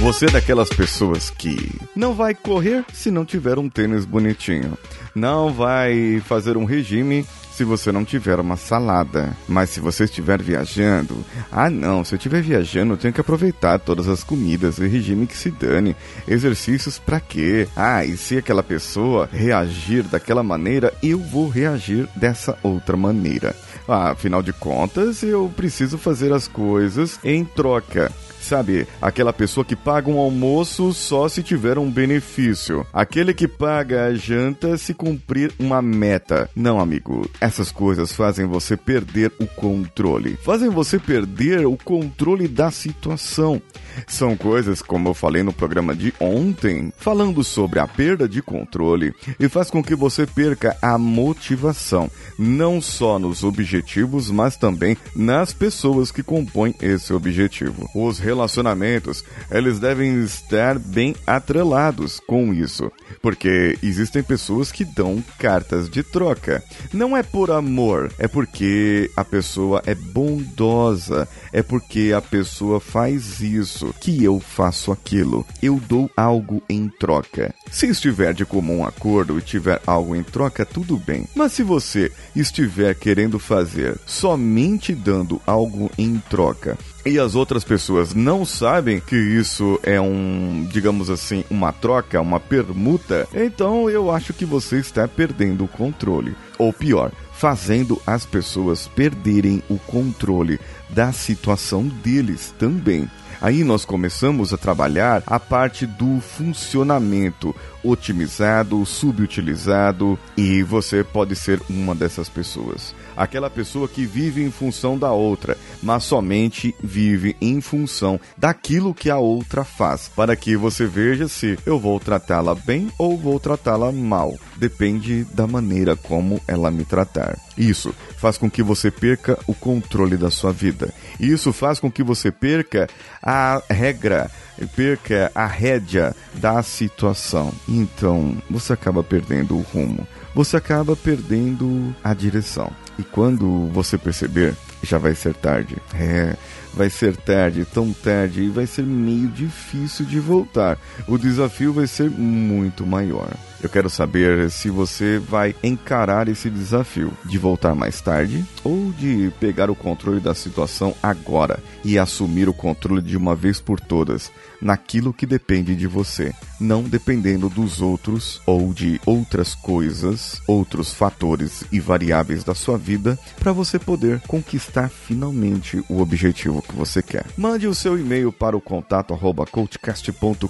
Você é daquelas pessoas que não vai correr se não tiver um tênis bonitinho. Não vai fazer um regime se você não tiver uma salada. Mas se você estiver viajando, ah não, se eu estiver viajando, eu tenho que aproveitar todas as comidas e regime que se dane. Exercícios para quê? Ah, e se aquela pessoa reagir daquela maneira, eu vou reagir dessa outra maneira. Ah, afinal de contas, eu preciso fazer as coisas em troca. Sabe, aquela pessoa que paga um almoço só se tiver um benefício. Aquele que paga a janta se cumprir uma meta. Não, amigo, essas coisas fazem você perder o controle. Fazem você perder o controle da situação. São coisas, como eu falei no programa de ontem, falando sobre a perda de controle e faz com que você perca a motivação, não só nos objetivos, mas também nas pessoas que compõem esse objetivo. Os relacionamentos, eles devem estar bem atrelados com isso, porque existem pessoas que dão cartas de troca. Não é por amor, é porque a pessoa é bondosa, é porque a pessoa faz isso que eu faço aquilo. Eu dou algo em troca. Se estiver de comum acordo e tiver algo em troca, tudo bem. Mas se você estiver querendo fazer somente dando algo em troca e as outras pessoas não sabem que isso é um, digamos assim, uma troca, uma permuta, então eu acho que você está perdendo o controle. Ou pior, fazendo as pessoas perderem o controle da situação deles também. Aí nós começamos a trabalhar a parte do funcionamento otimizado, subutilizado e você pode ser uma dessas pessoas. Aquela pessoa que vive em função da outra, mas somente vive em função daquilo que a outra faz, para que você veja se eu vou tratá-la bem ou vou tratá-la mal. Depende da maneira como ela me tratar. Isso faz com que você perca o controle da sua vida. Isso faz com que você perca a regra, perca a rédea da situação. Então, você acaba perdendo o rumo. Você acaba perdendo a direção. E quando você perceber, já vai ser tarde. É, vai ser tarde, tão tarde, e vai ser meio difícil de voltar. O desafio vai ser muito maior. Eu quero saber se você vai encarar esse desafio de voltar mais tarde ou de pegar o controle da situação agora e assumir o controle de uma vez por todas naquilo que depende de você, não dependendo dos outros ou de outras coisas, outros fatores e variáveis da sua vida para você poder conquistar finalmente o objetivo que você quer. Mande o seu e-mail para o contato coachcast.com.br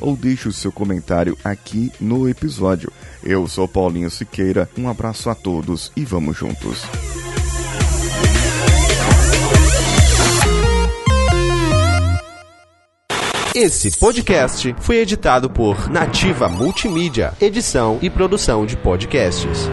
ou deixe o seu comentário no episódio. Eu sou Paulinho Siqueira, um abraço a todos e vamos juntos. Esse podcast foi editado por Nativa Multimídia, edição e produção de podcasts.